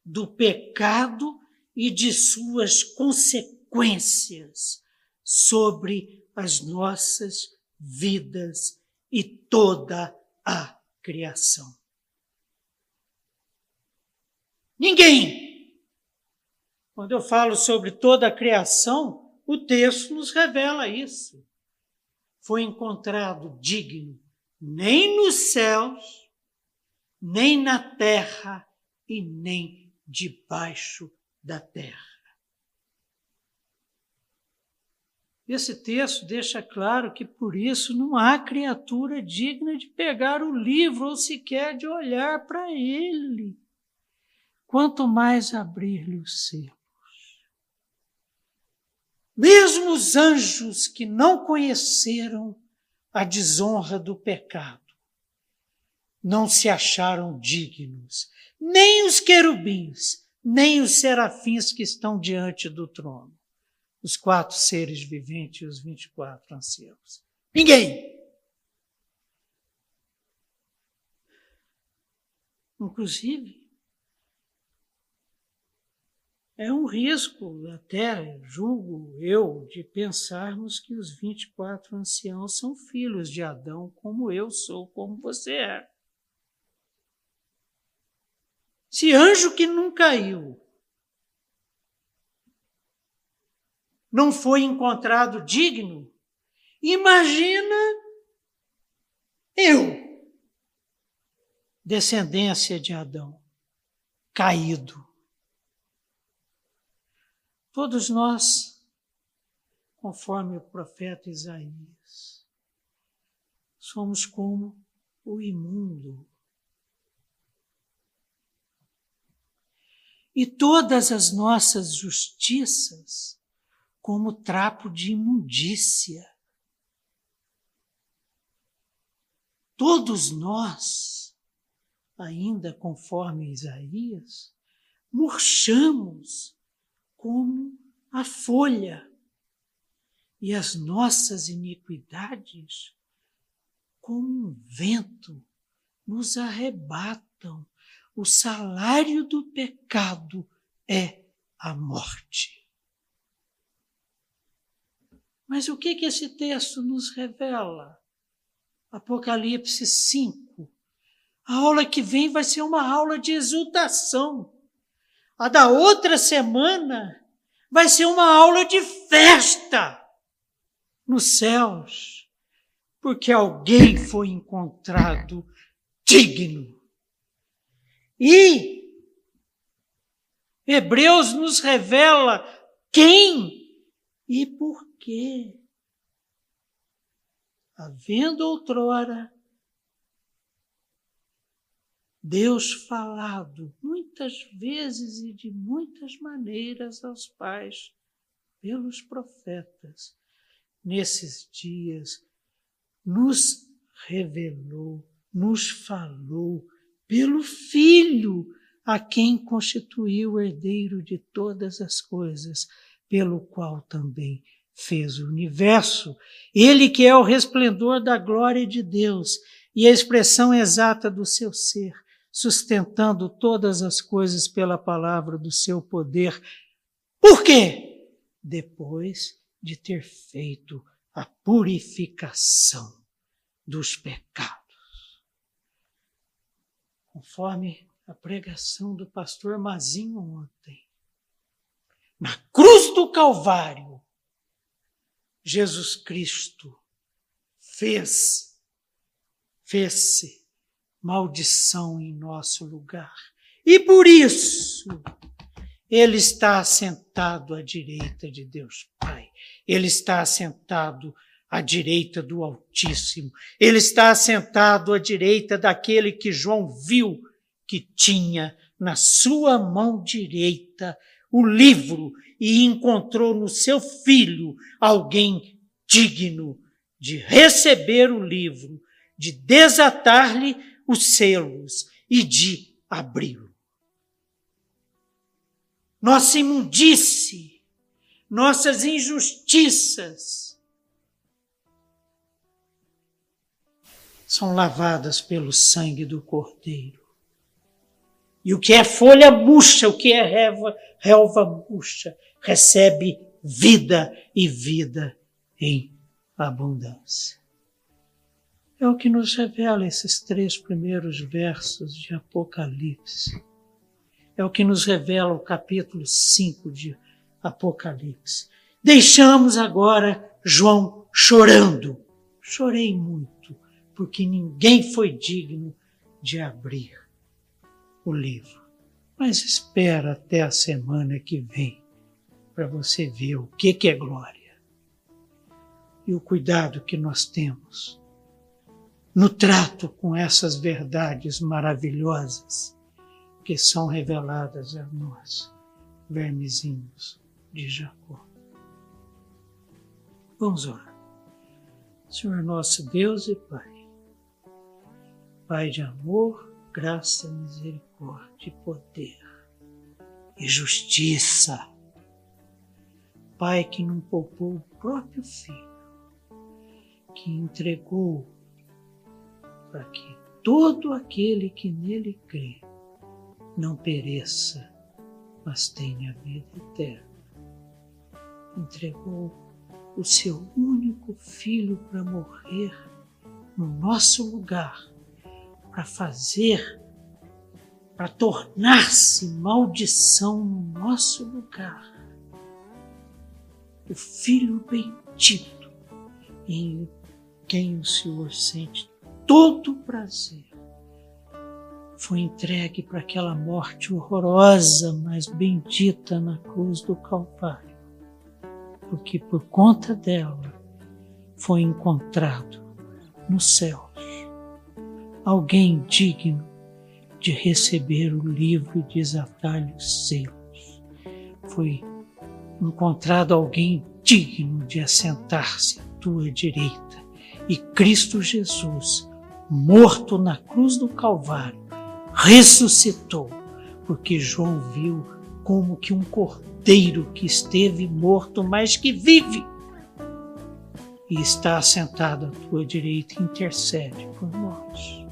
do pecado e de suas consequências sobre as nossas vidas e toda a criação. Ninguém. Quando eu falo sobre toda a criação, o texto nos revela isso. Foi encontrado digno nem nos céus, nem na terra e nem debaixo da terra. Esse texto deixa claro que por isso não há criatura digna de pegar o livro ou sequer de olhar para ele, quanto mais abrir-lhe os selos. Mesmo os anjos que não conheceram a desonra do pecado não se acharam dignos, nem os querubins, nem os serafins que estão diante do trono os quatro seres viventes e os vinte e quatro anciãos. Ninguém! Inclusive, é um risco, até julgo eu, de pensarmos que os 24 anciãos são filhos de Adão, como eu sou, como você é. Se anjo que não caiu não foi encontrado digno, imagina eu, descendência de Adão, caído. Todos nós, conforme o profeta Isaías, somos como o imundo. E todas as nossas justiças como trapo de imundícia. Todos nós, ainda conforme Isaías, murchamos como a folha, e as nossas iniquidades, como um vento, nos arrebatam. O salário do pecado é a morte. Mas o que, que esse texto nos revela? Apocalipse 5. A aula que vem vai ser uma aula de exultação. A da outra semana vai ser uma aula de festa nos céus, porque alguém foi encontrado digno. E Hebreus nos revela quem e por quê? Havendo outrora Deus falado muitas vezes e de muitas maneiras aos pais pelos profetas, nesses dias nos revelou, nos falou pelo Filho, a quem constituiu herdeiro de todas as coisas, pelo qual também fez o universo. Ele que é o resplendor da glória de Deus e a expressão exata do seu ser, sustentando todas as coisas pela palavra do seu poder. Por quê? Depois de ter feito a purificação dos pecados. Conforme a pregação do pastor Mazinho ontem, na cruz do Calvário, Jesus Cristo fez, fez-se maldição em nosso lugar. E por isso, ele está assentado à direita de Deus Pai. Ele está assentado à direita do Altíssimo. Ele está assentado à direita daquele que João viu que tinha na sua mão direita o livro e encontrou no seu filho alguém digno de receber o livro, de desatar-lhe os selos e de abri-lo. Nossa imundície, nossas injustiças são lavadas pelo sangue do Cordeiro. E o que é folha murcha, o que é relva, relva murcha, recebe vida e vida em abundância. É o que nos revela esses três primeiros versos de Apocalipse. É o que nos revela o capítulo 5 de Apocalipse. Deixamos agora João chorando. Chorei muito, porque ninguém foi digno de abrir o livro. Mas espera até a semana que vem para você ver o que, que é glória. e o cuidado que nós temos no trato com essas verdades maravilhosas que são reveladas a nós, vermezinhos de Jacó. Vamos orar. Senhor nosso Deus e Pai, Pai de amor, graça, misericórdia e poder e justiça. Pai que não poupou o próprio Filho, que entregou para que todo aquele que nele crê não pereça, mas tenha vida eterna. Entregou o seu único filho para morrer no nosso lugar, para fazer, para tornar-se maldição no nosso lugar. O Filho bendito, em quem o Senhor sente todo o prazer, foi entregue para aquela morte horrorosa, mas bendita na cruz do Calvário porque por conta dela foi encontrado nos céus alguém digno de receber o livro e desatar os selos. Foi encontrado alguém digno de assentar-se à tua direita. E Cristo Jesus, morto na cruz do Calvário, ressuscitou, porque João viu como que um cordeiro que esteve morto, mas que vive e está assentado à tua direita intercede por nós.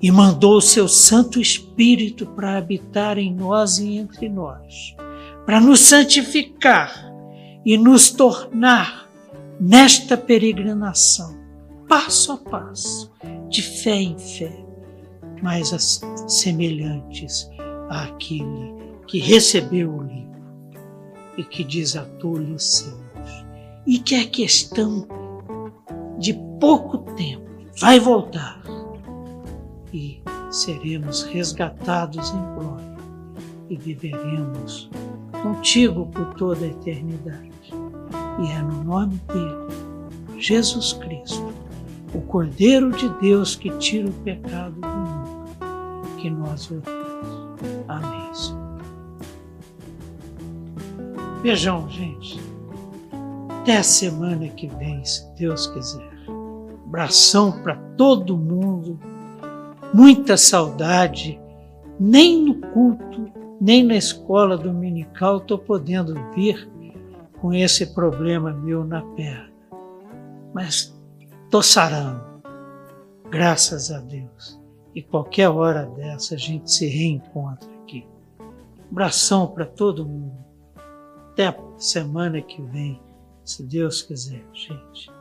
E mandou o seu Santo Espírito para habitar em nós e entre nós, para nos santificar e nos tornar nesta peregrinação, passo a passo, de fé em fé, mais semelhantes àquele que recebeu o livro e que desatou-lhe os selos, e que é questão de pouco tempo vai voltar e seremos resgatados em glória e viveremos contigo por toda a eternidade. E é no nome dele, Jesus Cristo, o Cordeiro de Deus que tira o pecado do mundo, que nós oramos. Amém. Senhor. Beijão, gente. Até a semana que vem, se Deus quiser. Abração para todo mundo. Muita saudade. Nem no culto, nem na escola dominical estou podendo vir com esse problema meu na perna. Mas estou sarando. Graças a Deus. E qualquer hora dessa a gente se reencontra aqui. Abração para todo mundo. Até a semana que vem, se Deus quiser, gente.